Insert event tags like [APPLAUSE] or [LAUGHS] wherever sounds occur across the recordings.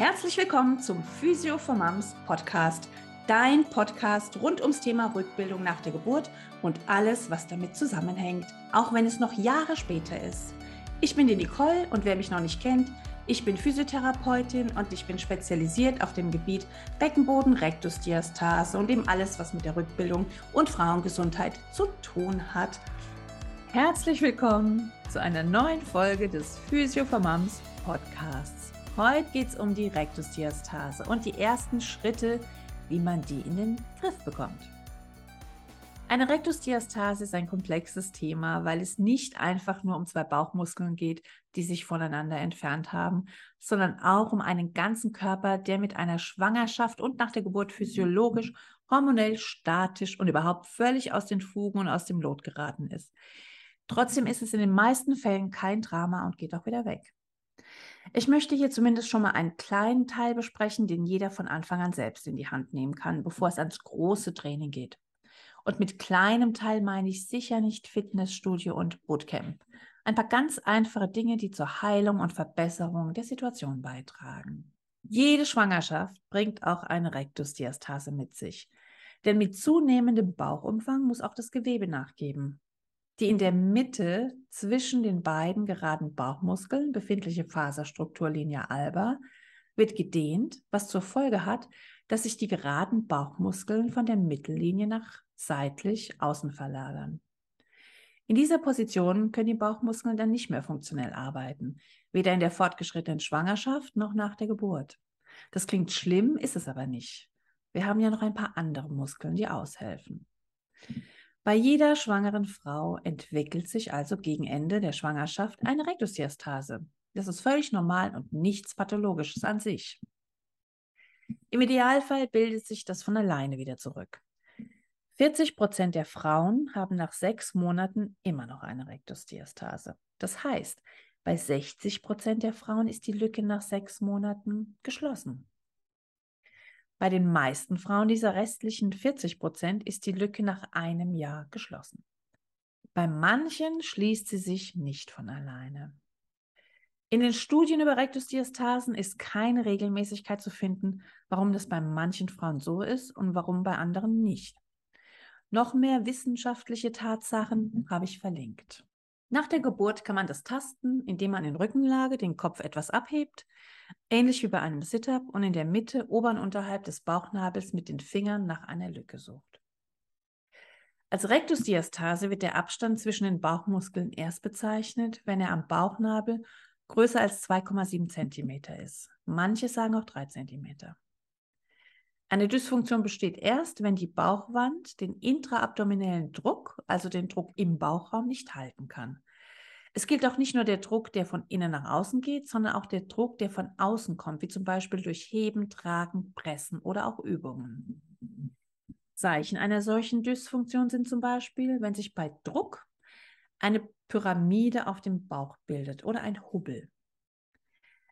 Herzlich willkommen zum Physio for Moms Podcast, dein Podcast rund ums Thema Rückbildung nach der Geburt und alles, was damit zusammenhängt, auch wenn es noch Jahre später ist. Ich bin die Nicole und wer mich noch nicht kennt, ich bin Physiotherapeutin und ich bin spezialisiert auf dem Gebiet Beckenboden, Rektusdiastase und eben alles, was mit der Rückbildung und Frauengesundheit zu tun hat. Herzlich willkommen zu einer neuen Folge des Physio for Moms Podcasts. Heute geht es um die Rektusdiastase und die ersten Schritte, wie man die in den Griff bekommt. Eine Rektusdiastase ist ein komplexes Thema, weil es nicht einfach nur um zwei Bauchmuskeln geht, die sich voneinander entfernt haben, sondern auch um einen ganzen Körper, der mit einer Schwangerschaft und nach der Geburt physiologisch, hormonell, statisch und überhaupt völlig aus den Fugen und aus dem Lot geraten ist. Trotzdem ist es in den meisten Fällen kein Drama und geht auch wieder weg. Ich möchte hier zumindest schon mal einen kleinen Teil besprechen, den jeder von Anfang an selbst in die Hand nehmen kann, bevor es ans große Training geht. Und mit kleinem Teil meine ich sicher nicht Fitnessstudio und Bootcamp. Ein paar ganz einfache Dinge, die zur Heilung und Verbesserung der Situation beitragen. Jede Schwangerschaft bringt auch eine Rektusdiastase mit sich. Denn mit zunehmendem Bauchumfang muss auch das Gewebe nachgeben. Die in der Mitte zwischen den beiden geraden Bauchmuskeln befindliche Faserstruktur Linea alba wird gedehnt, was zur Folge hat, dass sich die geraden Bauchmuskeln von der Mittellinie nach seitlich außen verlagern. In dieser Position können die Bauchmuskeln dann nicht mehr funktionell arbeiten, weder in der fortgeschrittenen Schwangerschaft noch nach der Geburt. Das klingt schlimm, ist es aber nicht. Wir haben ja noch ein paar andere Muskeln, die aushelfen. Bei jeder schwangeren Frau entwickelt sich also gegen Ende der Schwangerschaft eine Rektusdiastase. Das ist völlig normal und nichts Pathologisches an sich. Im Idealfall bildet sich das von alleine wieder zurück. 40 Prozent der Frauen haben nach sechs Monaten immer noch eine Rektusdiastase. Das heißt, bei 60 Prozent der Frauen ist die Lücke nach sechs Monaten geschlossen. Bei den meisten Frauen dieser restlichen 40 Prozent ist die Lücke nach einem Jahr geschlossen. Bei manchen schließt sie sich nicht von alleine. In den Studien über Rektusdiastasen ist keine Regelmäßigkeit zu finden, warum das bei manchen Frauen so ist und warum bei anderen nicht. Noch mehr wissenschaftliche Tatsachen habe ich verlinkt. Nach der Geburt kann man das tasten, indem man in Rückenlage den Kopf etwas abhebt, ähnlich wie bei einem Sit-up und in der Mitte ober und unterhalb des Bauchnabels mit den Fingern nach einer Lücke sucht. Als Rektusdiastase wird der Abstand zwischen den Bauchmuskeln erst bezeichnet, wenn er am Bauchnabel größer als 2,7 cm ist. Manche sagen auch 3 cm. Eine Dysfunktion besteht erst, wenn die Bauchwand den intraabdominellen Druck, also den Druck im Bauchraum, nicht halten kann. Es gilt auch nicht nur der Druck, der von innen nach außen geht, sondern auch der Druck, der von außen kommt, wie zum Beispiel durch Heben, Tragen, Pressen oder auch Übungen. Zeichen einer solchen Dysfunktion sind zum Beispiel, wenn sich bei Druck eine Pyramide auf dem Bauch bildet oder ein Hubbel.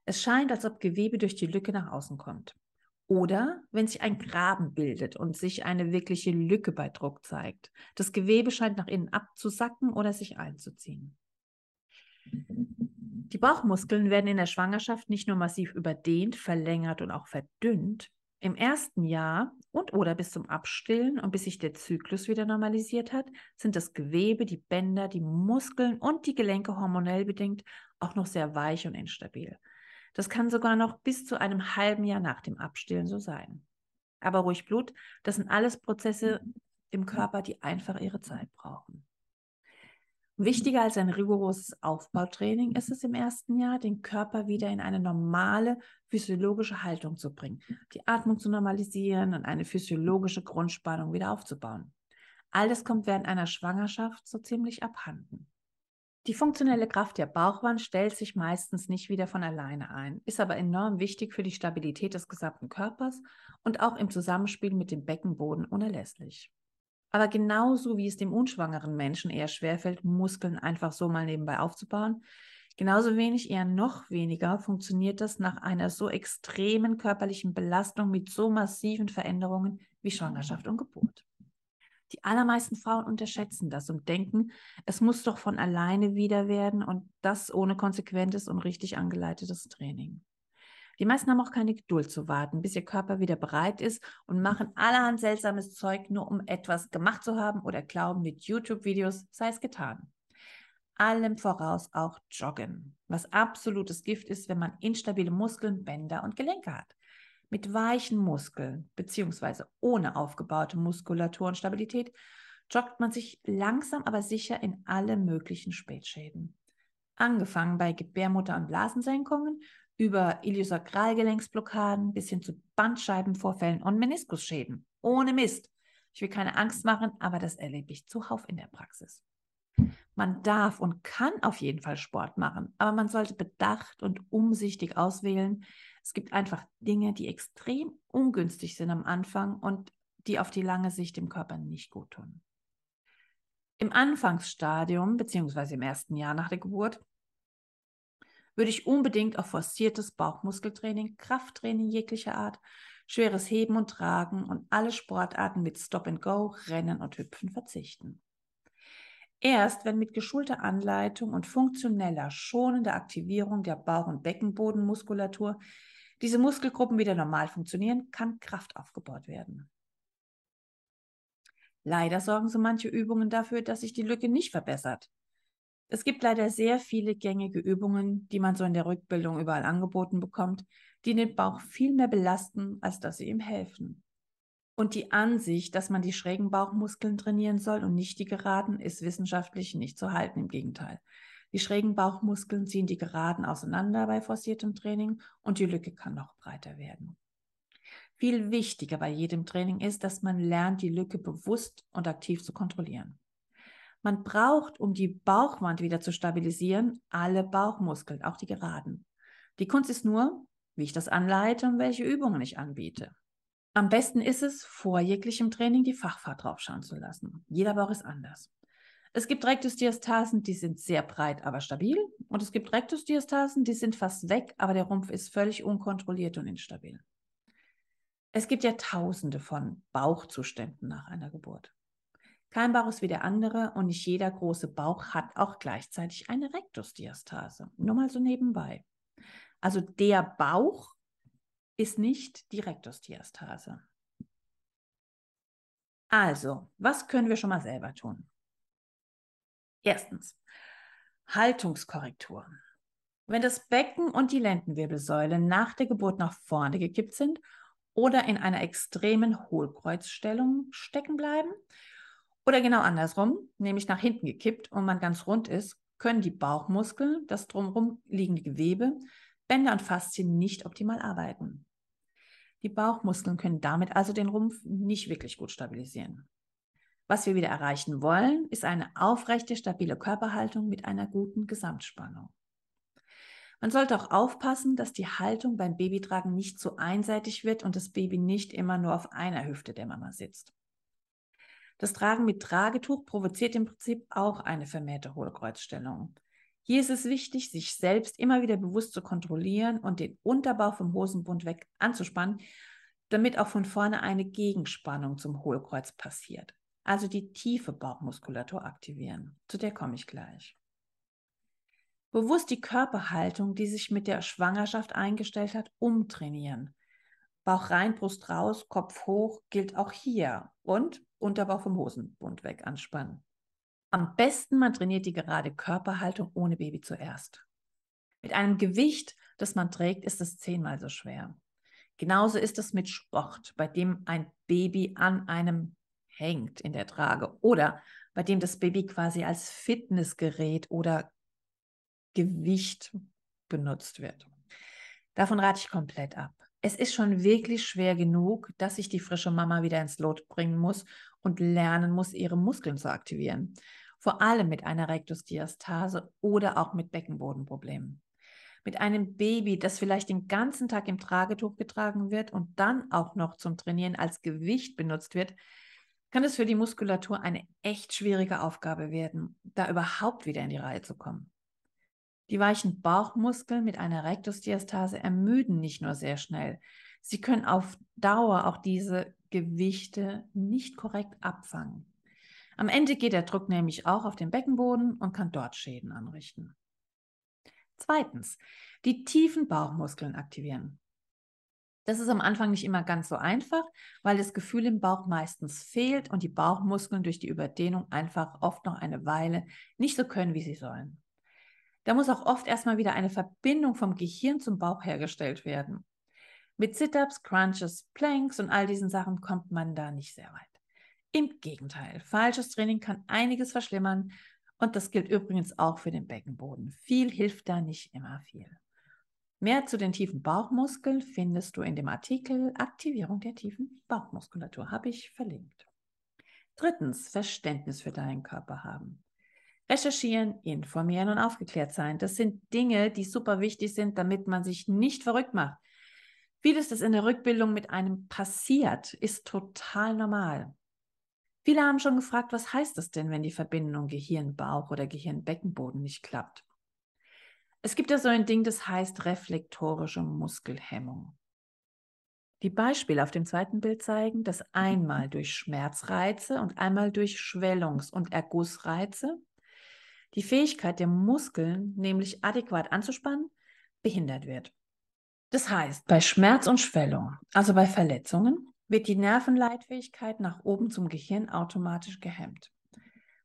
Es scheint, als ob Gewebe durch die Lücke nach außen kommt. Oder wenn sich ein Graben bildet und sich eine wirkliche Lücke bei Druck zeigt. Das Gewebe scheint nach innen abzusacken oder sich einzuziehen. Die Bauchmuskeln werden in der Schwangerschaft nicht nur massiv überdehnt, verlängert und auch verdünnt. Im ersten Jahr und oder bis zum Abstillen und bis sich der Zyklus wieder normalisiert hat, sind das Gewebe, die Bänder, die Muskeln und die Gelenke hormonell bedingt auch noch sehr weich und instabil. Das kann sogar noch bis zu einem halben Jahr nach dem Abstillen so sein. Aber ruhig Blut, das sind alles Prozesse im Körper, die einfach ihre Zeit brauchen. Wichtiger als ein rigoroses Aufbautraining ist es im ersten Jahr, den Körper wieder in eine normale physiologische Haltung zu bringen, die Atmung zu normalisieren und eine physiologische Grundspannung wieder aufzubauen. All das kommt während einer Schwangerschaft so ziemlich abhanden. Die funktionelle Kraft der Bauchwand stellt sich meistens nicht wieder von alleine ein, ist aber enorm wichtig für die Stabilität des gesamten Körpers und auch im Zusammenspiel mit dem Beckenboden unerlässlich. Aber genauso wie es dem unschwangeren Menschen eher schwerfällt, Muskeln einfach so mal nebenbei aufzubauen, genauso wenig, eher noch weniger funktioniert das nach einer so extremen körperlichen Belastung mit so massiven Veränderungen wie Schwangerschaft und Geburt. Die allermeisten Frauen unterschätzen das und denken, es muss doch von alleine wieder werden und das ohne konsequentes und richtig angeleitetes Training. Die meisten haben auch keine Geduld zu warten, bis ihr Körper wieder bereit ist und machen allerhand seltsames Zeug, nur um etwas gemacht zu haben oder glauben, mit YouTube-Videos sei es getan. Allem voraus auch Joggen, was absolutes Gift ist, wenn man instabile Muskeln, Bänder und Gelenke hat. Mit weichen Muskeln bzw. ohne aufgebaute Muskulatur und Stabilität joggt man sich langsam aber sicher in alle möglichen Spätschäden. Angefangen bei Gebärmutter- und Blasensenkungen über Iliosakralgelenksblockaden bis hin zu Bandscheibenvorfällen und Meniskusschäden. Ohne Mist. Ich will keine Angst machen, aber das erlebe ich zuhauf in der Praxis. Man darf und kann auf jeden Fall Sport machen, aber man sollte bedacht und umsichtig auswählen. Es gibt einfach Dinge, die extrem ungünstig sind am Anfang und die auf die lange Sicht dem Körper nicht gut tun. Im Anfangsstadium beziehungsweise im ersten Jahr nach der Geburt würde ich unbedingt auf forciertes Bauchmuskeltraining, Krafttraining jeglicher Art, schweres Heben und Tragen und alle Sportarten mit Stop and Go, Rennen und Hüpfen verzichten. Erst wenn mit geschulter Anleitung und funktioneller, schonender Aktivierung der Bauch- und Beckenbodenmuskulatur diese Muskelgruppen wieder normal funktionieren, kann Kraft aufgebaut werden. Leider sorgen so manche Übungen dafür, dass sich die Lücke nicht verbessert. Es gibt leider sehr viele gängige Übungen, die man so in der Rückbildung überall angeboten bekommt, die den Bauch viel mehr belasten, als dass sie ihm helfen. Und die Ansicht, dass man die schrägen Bauchmuskeln trainieren soll und nicht die geraden, ist wissenschaftlich nicht zu halten. Im Gegenteil. Die schrägen Bauchmuskeln ziehen die geraden auseinander bei forciertem Training und die Lücke kann noch breiter werden. Viel wichtiger bei jedem Training ist, dass man lernt, die Lücke bewusst und aktiv zu kontrollieren. Man braucht, um die Bauchwand wieder zu stabilisieren, alle Bauchmuskeln, auch die geraden. Die Kunst ist nur, wie ich das anleite und welche Übungen ich anbiete. Am besten ist es, vor jeglichem Training die Fachfahrt draufschauen zu lassen. Jeder Bauch ist anders. Es gibt Rektusdiastasen, die sind sehr breit, aber stabil. Und es gibt Rektusdiastasen, die sind fast weg, aber der Rumpf ist völlig unkontrolliert und instabil. Es gibt ja tausende von Bauchzuständen nach einer Geburt. Kein Bauch ist wie der andere und nicht jeder große Bauch hat auch gleichzeitig eine Rektusdiastase. Nur mal so nebenbei. Also der Bauch ist nicht die Rektusdiastase. Also, was können wir schon mal selber tun? Erstens, Haltungskorrektur. Wenn das Becken und die Lendenwirbelsäule nach der Geburt nach vorne gekippt sind oder in einer extremen Hohlkreuzstellung stecken bleiben. Oder genau andersrum, nämlich nach hinten gekippt und man ganz rund ist, können die Bauchmuskeln, das drumherum liegende Gewebe, Bänder und Faszien nicht optimal arbeiten. Die Bauchmuskeln können damit also den Rumpf nicht wirklich gut stabilisieren. Was wir wieder erreichen wollen, ist eine aufrechte, stabile Körperhaltung mit einer guten Gesamtspannung. Man sollte auch aufpassen, dass die Haltung beim Babytragen nicht zu einseitig wird und das Baby nicht immer nur auf einer Hüfte der Mama sitzt. Das Tragen mit Tragetuch provoziert im Prinzip auch eine vermehrte Hohlkreuzstellung. Hier ist es wichtig, sich selbst immer wieder bewusst zu kontrollieren und den Unterbauch vom Hosenbund weg anzuspannen, damit auch von vorne eine Gegenspannung zum Hohlkreuz passiert. Also die tiefe Bauchmuskulatur aktivieren. Zu der komme ich gleich. Bewusst die Körperhaltung, die sich mit der Schwangerschaft eingestellt hat, umtrainieren. Bauch rein, Brust raus, Kopf hoch gilt auch hier. Und Unterbauch vom Hosenbund weg anspannen. Am besten man trainiert die gerade Körperhaltung ohne Baby zuerst. Mit einem Gewicht, das man trägt, ist es zehnmal so schwer. Genauso ist es mit Sport, bei dem ein Baby an einem hängt in der Trage oder bei dem das Baby quasi als Fitnessgerät oder Gewicht benutzt wird. Davon rate ich komplett ab. Es ist schon wirklich schwer genug, dass sich die frische Mama wieder ins Lot bringen muss und lernen muss, ihre Muskeln zu aktivieren. Vor allem mit einer Rektusdiastase oder auch mit Beckenbodenproblemen. Mit einem Baby, das vielleicht den ganzen Tag im Tragetuch getragen wird und dann auch noch zum Trainieren als Gewicht benutzt wird, kann es für die Muskulatur eine echt schwierige Aufgabe werden, da überhaupt wieder in die Reihe zu kommen. Die weichen Bauchmuskeln mit einer Rektusdiastase ermüden nicht nur sehr schnell, sie können auf Dauer auch diese Gewichte nicht korrekt abfangen. Am Ende geht der Druck nämlich auch auf den Beckenboden und kann dort Schäden anrichten. Zweitens, die tiefen Bauchmuskeln aktivieren. Das ist am Anfang nicht immer ganz so einfach, weil das Gefühl im Bauch meistens fehlt und die Bauchmuskeln durch die Überdehnung einfach oft noch eine Weile nicht so können, wie sie sollen. Da muss auch oft erstmal wieder eine Verbindung vom Gehirn zum Bauch hergestellt werden. Mit Sit-ups, Crunches, Planks und all diesen Sachen kommt man da nicht sehr weit. Im Gegenteil, falsches Training kann einiges verschlimmern und das gilt übrigens auch für den Beckenboden. Viel hilft da nicht immer viel. Mehr zu den tiefen Bauchmuskeln findest du in dem Artikel Aktivierung der tiefen Bauchmuskulatur, habe ich verlinkt. Drittens, Verständnis für deinen Körper haben. Recherchieren, informieren und aufgeklärt sein. Das sind Dinge, die super wichtig sind, damit man sich nicht verrückt macht. Vieles, das in der Rückbildung mit einem passiert, ist total normal. Viele haben schon gefragt, was heißt das denn, wenn die Verbindung Gehirn-Bauch oder Gehirn-Beckenboden nicht klappt? Es gibt ja so ein Ding, das heißt reflektorische Muskelhemmung. Die Beispiele auf dem zweiten Bild zeigen, dass einmal durch Schmerzreize und einmal durch Schwellungs- und Ergussreize die Fähigkeit der Muskeln, nämlich adäquat anzuspannen, behindert wird. Das heißt, bei Schmerz und Schwellung, also bei Verletzungen, wird die Nervenleitfähigkeit nach oben zum Gehirn automatisch gehemmt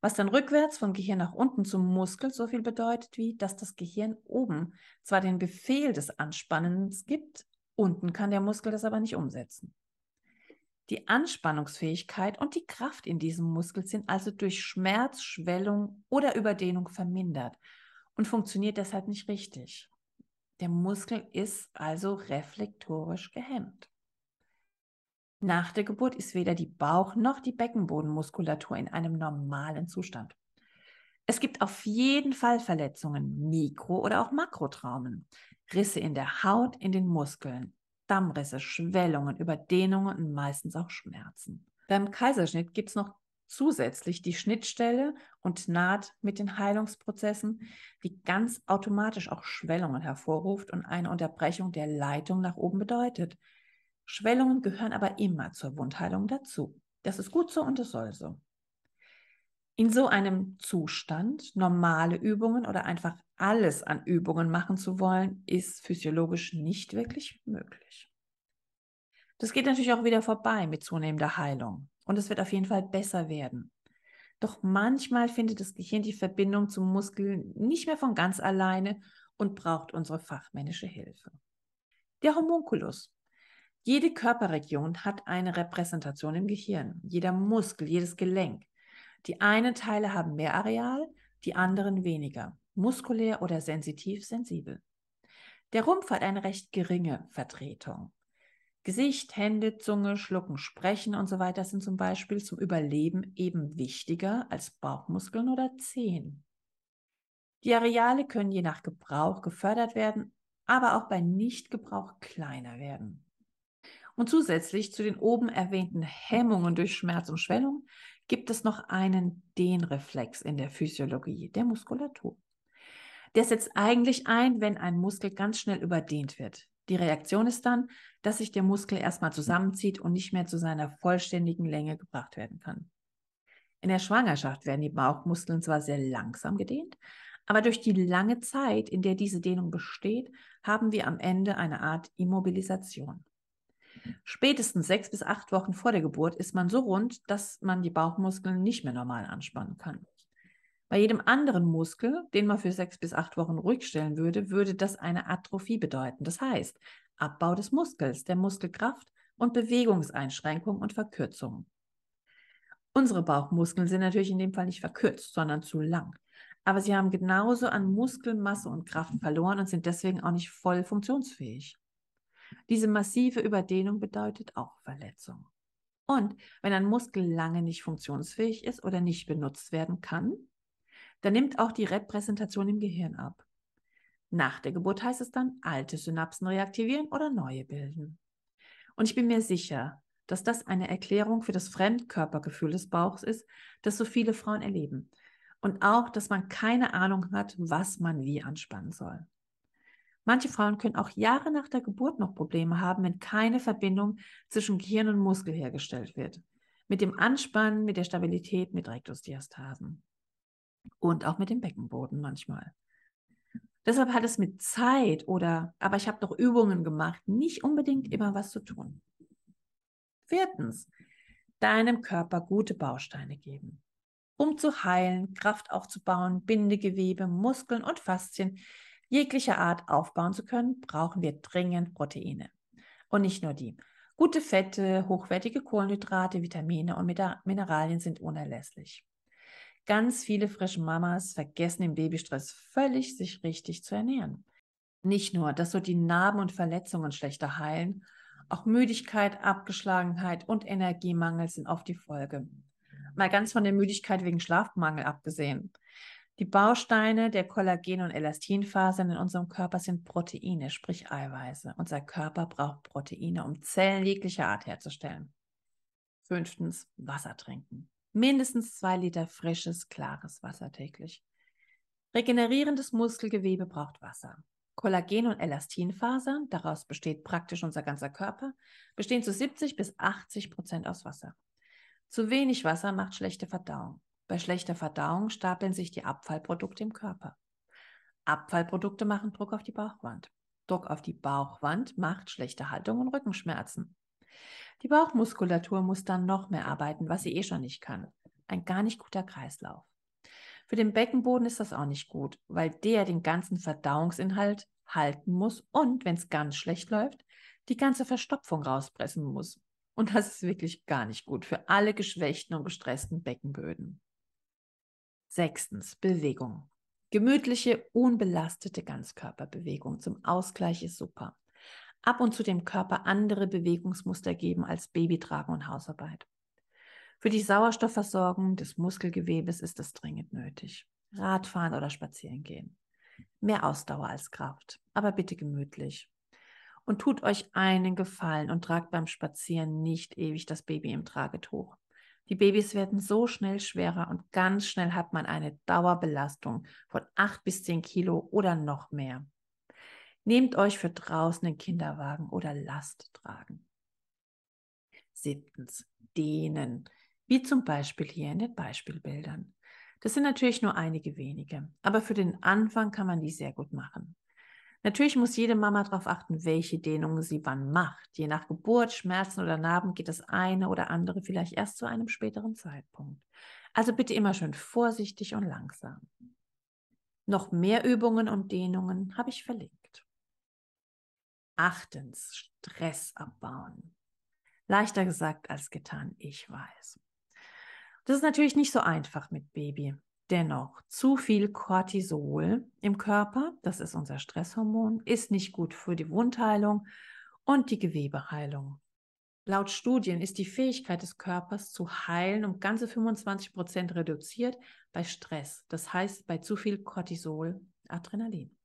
was dann rückwärts vom Gehirn nach unten zum Muskel so viel bedeutet, wie dass das Gehirn oben zwar den Befehl des Anspannens gibt, unten kann der Muskel das aber nicht umsetzen. Die Anspannungsfähigkeit und die Kraft in diesem Muskel sind also durch Schmerz, Schwellung oder Überdehnung vermindert und funktioniert deshalb nicht richtig. Der Muskel ist also reflektorisch gehemmt. Nach der Geburt ist weder die Bauch- noch die Beckenbodenmuskulatur in einem normalen Zustand. Es gibt auf jeden Fall Verletzungen, Mikro- oder auch Makrotraumen, Risse in der Haut, in den Muskeln, Dammrisse, Schwellungen, Überdehnungen und meistens auch Schmerzen. Beim Kaiserschnitt gibt es noch zusätzlich die Schnittstelle und Naht mit den Heilungsprozessen, die ganz automatisch auch Schwellungen hervorruft und eine Unterbrechung der Leitung nach oben bedeutet. Schwellungen gehören aber immer zur Wundheilung dazu. Das ist gut so und es soll so. In so einem Zustand normale Übungen oder einfach alles an Übungen machen zu wollen, ist physiologisch nicht wirklich möglich. Das geht natürlich auch wieder vorbei mit zunehmender Heilung und es wird auf jeden Fall besser werden. Doch manchmal findet das Gehirn die Verbindung zum Muskel nicht mehr von ganz alleine und braucht unsere fachmännische Hilfe. Der Homunculus jede Körperregion hat eine Repräsentation im Gehirn, jeder Muskel, jedes Gelenk. Die einen Teile haben mehr Areal, die anderen weniger, muskulär oder sensitiv sensibel. Der Rumpf hat eine recht geringe Vertretung. Gesicht, Hände, Zunge, Schlucken, Sprechen und so weiter sind zum Beispiel zum Überleben eben wichtiger als Bauchmuskeln oder Zehen. Die Areale können je nach Gebrauch gefördert werden, aber auch bei Nichtgebrauch kleiner werden. Und zusätzlich zu den oben erwähnten Hemmungen durch Schmerz und Schwellung gibt es noch einen Dehnreflex in der Physiologie der Muskulatur. Der setzt eigentlich ein, wenn ein Muskel ganz schnell überdehnt wird. Die Reaktion ist dann, dass sich der Muskel erstmal zusammenzieht und nicht mehr zu seiner vollständigen Länge gebracht werden kann. In der Schwangerschaft werden die Bauchmuskeln zwar sehr langsam gedehnt, aber durch die lange Zeit, in der diese Dehnung besteht, haben wir am Ende eine Art Immobilisation. Spätestens sechs bis acht Wochen vor der Geburt ist man so rund, dass man die Bauchmuskeln nicht mehr normal anspannen kann. Bei jedem anderen Muskel, den man für sechs bis acht Wochen ruhig stellen würde, würde das eine Atrophie bedeuten. Das heißt, Abbau des Muskels, der Muskelkraft und Bewegungseinschränkung und Verkürzung. Unsere Bauchmuskeln sind natürlich in dem Fall nicht verkürzt, sondern zu lang. Aber sie haben genauso an Muskelmasse und Kraft verloren und sind deswegen auch nicht voll funktionsfähig. Diese massive Überdehnung bedeutet auch Verletzung. Und wenn ein Muskel lange nicht funktionsfähig ist oder nicht benutzt werden kann, dann nimmt auch die Repräsentation im Gehirn ab. Nach der Geburt heißt es dann, alte Synapsen reaktivieren oder neue bilden. Und ich bin mir sicher, dass das eine Erklärung für das Fremdkörpergefühl des Bauchs ist, das so viele Frauen erleben. Und auch, dass man keine Ahnung hat, was man wie anspannen soll. Manche Frauen können auch Jahre nach der Geburt noch Probleme haben, wenn keine Verbindung zwischen Gehirn und Muskel hergestellt wird. Mit dem Anspannen, mit der Stabilität, mit Rektusdiastasen. Und auch mit dem Beckenboden manchmal. Deshalb hat es mit Zeit oder, aber ich habe doch Übungen gemacht, nicht unbedingt immer was zu tun. Viertens, deinem Körper gute Bausteine geben. Um zu heilen, Kraft aufzubauen, Bindegewebe, Muskeln und Faszien jeglicher Art aufbauen zu können, brauchen wir dringend Proteine. Und nicht nur die. Gute Fette, hochwertige Kohlenhydrate, Vitamine und Mineralien sind unerlässlich. Ganz viele frische Mamas vergessen im Babystress völlig, sich richtig zu ernähren. Nicht nur, dass so die Narben und Verletzungen schlechter heilen, auch Müdigkeit, Abgeschlagenheit und Energiemangel sind oft die Folge. Mal ganz von der Müdigkeit wegen Schlafmangel abgesehen. Die Bausteine der Kollagen- und Elastinfasern in unserem Körper sind Proteine, sprich Eiweiße. Unser Körper braucht Proteine, um Zellen jeglicher Art herzustellen. Fünftens, Wasser trinken mindestens zwei Liter frisches, klares Wasser täglich. Regenerierendes Muskelgewebe braucht Wasser. Kollagen- und Elastinfasern, daraus besteht praktisch unser ganzer Körper, bestehen zu 70 bis 80 Prozent aus Wasser. Zu wenig Wasser macht schlechte Verdauung. Bei schlechter Verdauung stapeln sich die Abfallprodukte im Körper. Abfallprodukte machen Druck auf die Bauchwand. Druck auf die Bauchwand macht schlechte Haltung und Rückenschmerzen. Die Bauchmuskulatur muss dann noch mehr arbeiten, was sie eh schon nicht kann. Ein gar nicht guter Kreislauf. Für den Beckenboden ist das auch nicht gut, weil der den ganzen Verdauungsinhalt halten muss und, wenn es ganz schlecht läuft, die ganze Verstopfung rauspressen muss. Und das ist wirklich gar nicht gut für alle geschwächten und gestressten Beckenböden. Sechstens, Bewegung. Gemütliche, unbelastete Ganzkörperbewegung zum Ausgleich ist super ab und zu dem Körper andere Bewegungsmuster geben als Babytragen und Hausarbeit. Für die Sauerstoffversorgung des Muskelgewebes ist es dringend nötig. Radfahren oder spazieren gehen. Mehr Ausdauer als Kraft, aber bitte gemütlich. Und tut euch einen Gefallen und tragt beim Spazieren nicht ewig das Baby im Tragetuch. Die Babys werden so schnell schwerer und ganz schnell hat man eine Dauerbelastung von acht bis zehn Kilo oder noch mehr. Nehmt euch für draußen den Kinderwagen oder Last tragen. Siebtens, dehnen, wie zum Beispiel hier in den Beispielbildern. Das sind natürlich nur einige wenige, aber für den Anfang kann man die sehr gut machen. Natürlich muss jede Mama darauf achten, welche Dehnungen sie wann macht. Je nach Geburt, Schmerzen oder Narben geht das eine oder andere vielleicht erst zu einem späteren Zeitpunkt. Also bitte immer schön vorsichtig und langsam. Noch mehr Übungen und Dehnungen habe ich verlinkt. Achtens, Stress abbauen. Leichter gesagt als getan, ich weiß. Das ist natürlich nicht so einfach mit Baby. Dennoch, zu viel Cortisol im Körper, das ist unser Stresshormon, ist nicht gut für die Wundheilung und die Gewebeheilung. Laut Studien ist die Fähigkeit des Körpers zu heilen um ganze 25 Prozent reduziert bei Stress, das heißt bei zu viel Cortisol, Adrenalin.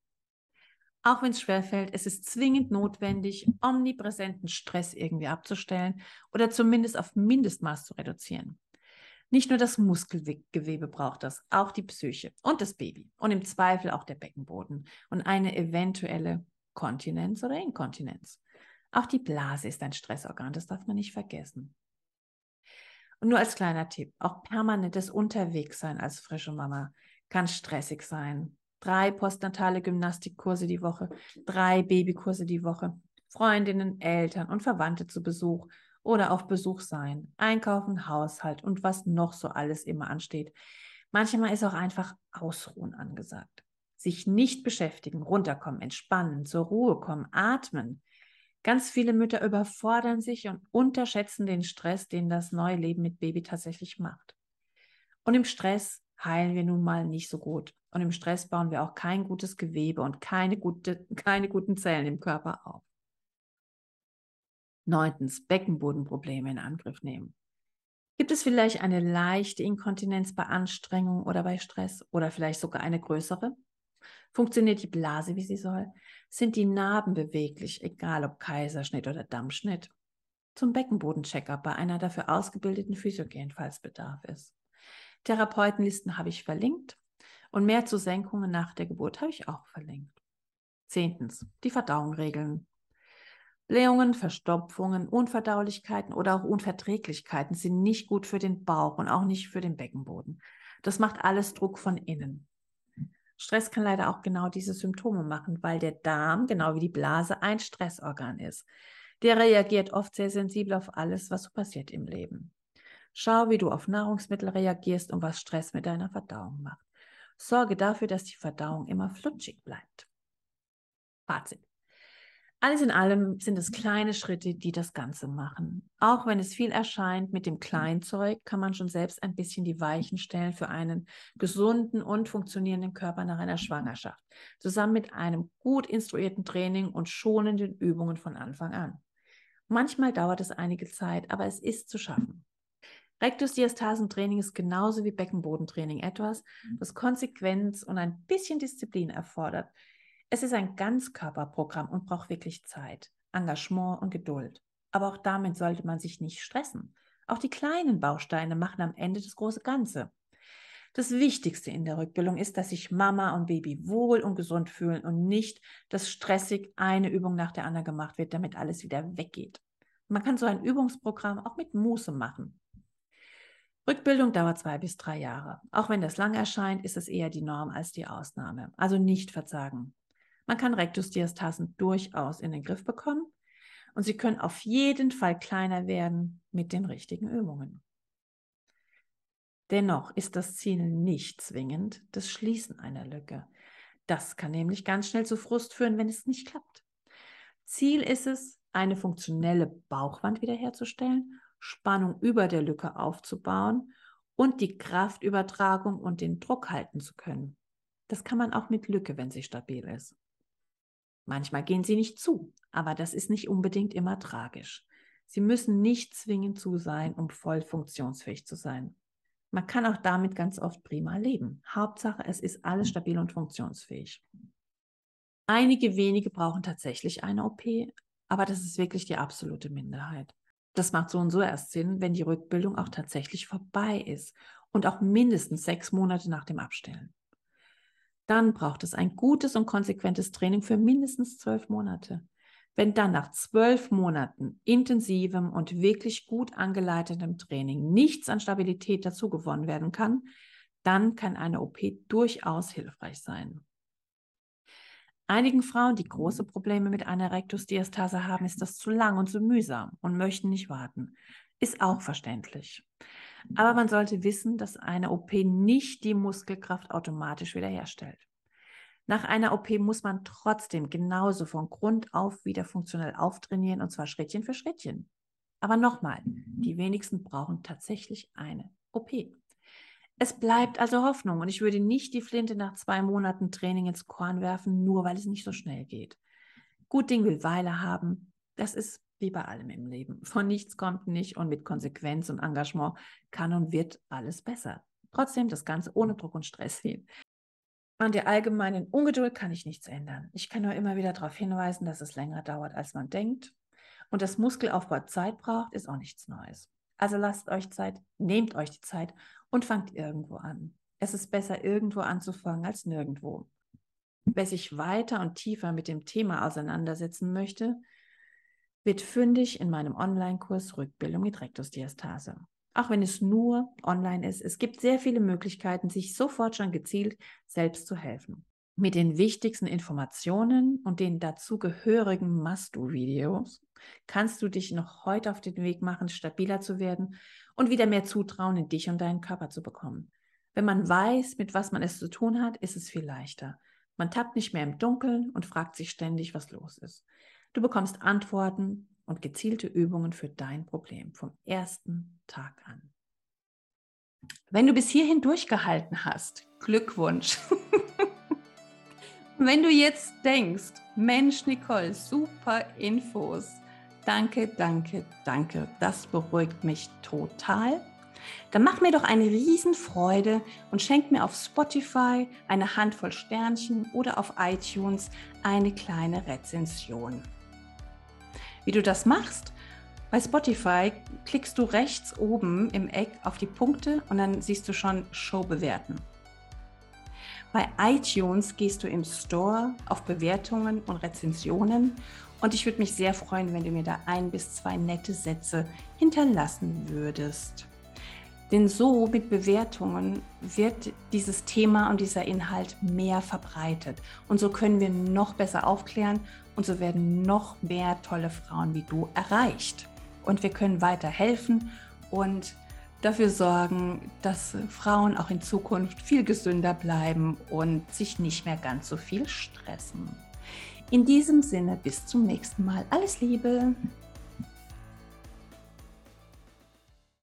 Auch wenn es schwerfällt, es ist zwingend notwendig, omnipräsenten Stress irgendwie abzustellen oder zumindest auf Mindestmaß zu reduzieren. Nicht nur das Muskelgewebe braucht das, auch die Psyche und das Baby und im Zweifel auch der Beckenboden und eine eventuelle Kontinenz oder Inkontinenz. Auch die Blase ist ein Stressorgan, das darf man nicht vergessen. Und nur als kleiner Tipp, auch permanentes Unterwegssein als frische Mama kann stressig sein drei postnatale Gymnastikkurse die Woche, drei Babykurse die Woche, Freundinnen, Eltern und Verwandte zu Besuch oder auf Besuch sein, einkaufen, Haushalt und was noch so alles immer ansteht. Manchmal ist auch einfach Ausruhen angesagt. Sich nicht beschäftigen, runterkommen, entspannen, zur Ruhe kommen, atmen. Ganz viele Mütter überfordern sich und unterschätzen den Stress, den das neue Leben mit Baby tatsächlich macht. Und im Stress heilen wir nun mal nicht so gut. Und im Stress bauen wir auch kein gutes Gewebe und keine, gute, [LAUGHS] keine guten Zellen im Körper auf. Neuntens, Beckenbodenprobleme in Angriff nehmen. Gibt es vielleicht eine leichte Inkontinenz bei Anstrengung oder bei Stress oder vielleicht sogar eine größere? Funktioniert die Blase, wie sie soll? Sind die Narben beweglich, egal ob Kaiserschnitt oder Dammschnitt? Zum Beckenbodenchecker bei einer dafür ausgebildeten Physiogen, falls Bedarf ist. Therapeutenlisten habe ich verlinkt und mehr zu Senkungen nach der Geburt habe ich auch verlinkt. Zehntens, die Verdauung regeln. Blähungen, Verstopfungen, Unverdaulichkeiten oder auch Unverträglichkeiten sind nicht gut für den Bauch und auch nicht für den Beckenboden. Das macht alles Druck von innen. Stress kann leider auch genau diese Symptome machen, weil der Darm, genau wie die Blase, ein Stressorgan ist. Der reagiert oft sehr sensibel auf alles, was so passiert im Leben. Schau, wie du auf Nahrungsmittel reagierst und was Stress mit deiner Verdauung macht. Sorge dafür, dass die Verdauung immer flutschig bleibt. Fazit. Alles in allem sind es kleine Schritte, die das Ganze machen. Auch wenn es viel erscheint, mit dem Kleinzeug kann man schon selbst ein bisschen die Weichen stellen für einen gesunden und funktionierenden Körper nach einer Schwangerschaft, zusammen mit einem gut instruierten Training und schonenden Übungen von Anfang an. Manchmal dauert es einige Zeit, aber es ist zu schaffen. Rektusdiastasentraining ist genauso wie Beckenbodentraining etwas, das Konsequenz und ein bisschen Disziplin erfordert, es ist ein Ganzkörperprogramm und braucht wirklich Zeit, Engagement und Geduld. Aber auch damit sollte man sich nicht stressen. Auch die kleinen Bausteine machen am Ende das große Ganze. Das Wichtigste in der Rückbildung ist, dass sich Mama und Baby wohl und gesund fühlen und nicht, dass stressig eine Übung nach der anderen gemacht wird, damit alles wieder weggeht. Man kann so ein Übungsprogramm auch mit Muße machen. Rückbildung dauert zwei bis drei Jahre. Auch wenn das lang erscheint, ist es eher die Norm als die Ausnahme. Also nicht verzagen. Man kann Rektusdiastasen durchaus in den Griff bekommen und sie können auf jeden Fall kleiner werden mit den richtigen Übungen. Dennoch ist das Ziel nicht zwingend das Schließen einer Lücke. Das kann nämlich ganz schnell zu Frust führen, wenn es nicht klappt. Ziel ist es, eine funktionelle Bauchwand wiederherzustellen, Spannung über der Lücke aufzubauen und die Kraftübertragung und den Druck halten zu können. Das kann man auch mit Lücke, wenn sie stabil ist. Manchmal gehen sie nicht zu, aber das ist nicht unbedingt immer tragisch. Sie müssen nicht zwingend zu sein, um voll funktionsfähig zu sein. Man kann auch damit ganz oft prima leben. Hauptsache, es ist alles stabil und funktionsfähig. Einige wenige brauchen tatsächlich eine OP, aber das ist wirklich die absolute Minderheit. Das macht so und so erst Sinn, wenn die Rückbildung auch tatsächlich vorbei ist und auch mindestens sechs Monate nach dem Abstellen. Dann braucht es ein gutes und konsequentes Training für mindestens zwölf Monate. Wenn dann nach zwölf Monaten intensivem und wirklich gut angeleitetem Training nichts an Stabilität dazu gewonnen werden kann, dann kann eine OP durchaus hilfreich sein. Einigen Frauen, die große Probleme mit einer Rektusdiastase haben, ist das zu lang und zu mühsam und möchten nicht warten. Ist auch verständlich. Aber man sollte wissen, dass eine OP nicht die Muskelkraft automatisch wiederherstellt. Nach einer OP muss man trotzdem genauso von Grund auf wieder funktionell auftrainieren und zwar Schrittchen für Schrittchen. Aber nochmal, die wenigsten brauchen tatsächlich eine OP. Es bleibt also Hoffnung und ich würde nicht die Flinte nach zwei Monaten Training ins Korn werfen, nur weil es nicht so schnell geht. Gut Ding will Weile haben. Das ist wie bei allem im Leben. Von nichts kommt nicht und mit Konsequenz und Engagement kann und wird alles besser. Trotzdem das Ganze ohne Druck und Stress sehen. An der allgemeinen Ungeduld kann ich nichts ändern. Ich kann nur immer wieder darauf hinweisen, dass es länger dauert, als man denkt. Und dass Muskelaufbau Zeit braucht, ist auch nichts Neues. Also lasst euch Zeit, nehmt euch die Zeit und fangt irgendwo an. Es ist besser, irgendwo anzufangen als nirgendwo. Wer sich weiter und tiefer mit dem Thema auseinandersetzen möchte, wird fündig in meinem Online-Kurs Rückbildung mit Rektusdiastase. Auch wenn es nur online ist, es gibt sehr viele Möglichkeiten, sich sofort schon gezielt selbst zu helfen. Mit den wichtigsten Informationen und den dazugehörigen Must-Do-Videos kannst du dich noch heute auf den Weg machen, stabiler zu werden und wieder mehr Zutrauen in dich und deinen Körper zu bekommen. Wenn man weiß, mit was man es zu tun hat, ist es viel leichter. Man tappt nicht mehr im Dunkeln und fragt sich ständig, was los ist. Du bekommst Antworten und gezielte Übungen für dein Problem vom ersten Tag an. Wenn du bis hierhin durchgehalten hast, Glückwunsch. [LAUGHS] Wenn du jetzt denkst, Mensch, Nicole, super Infos. Danke, danke, danke. Das beruhigt mich total. Dann mach mir doch eine Riesenfreude und schenk mir auf Spotify eine Handvoll Sternchen oder auf iTunes eine kleine Rezension. Wie du das machst? Bei Spotify klickst du rechts oben im Eck auf die Punkte und dann siehst du schon Show bewerten. Bei iTunes gehst du im Store auf Bewertungen und Rezensionen und ich würde mich sehr freuen, wenn du mir da ein bis zwei nette Sätze hinterlassen würdest. Denn so mit Bewertungen wird dieses Thema und dieser Inhalt mehr verbreitet. Und so können wir noch besser aufklären und so werden noch mehr tolle Frauen wie du erreicht. Und wir können weiter helfen und dafür sorgen, dass Frauen auch in Zukunft viel gesünder bleiben und sich nicht mehr ganz so viel stressen. In diesem Sinne, bis zum nächsten Mal. Alles Liebe!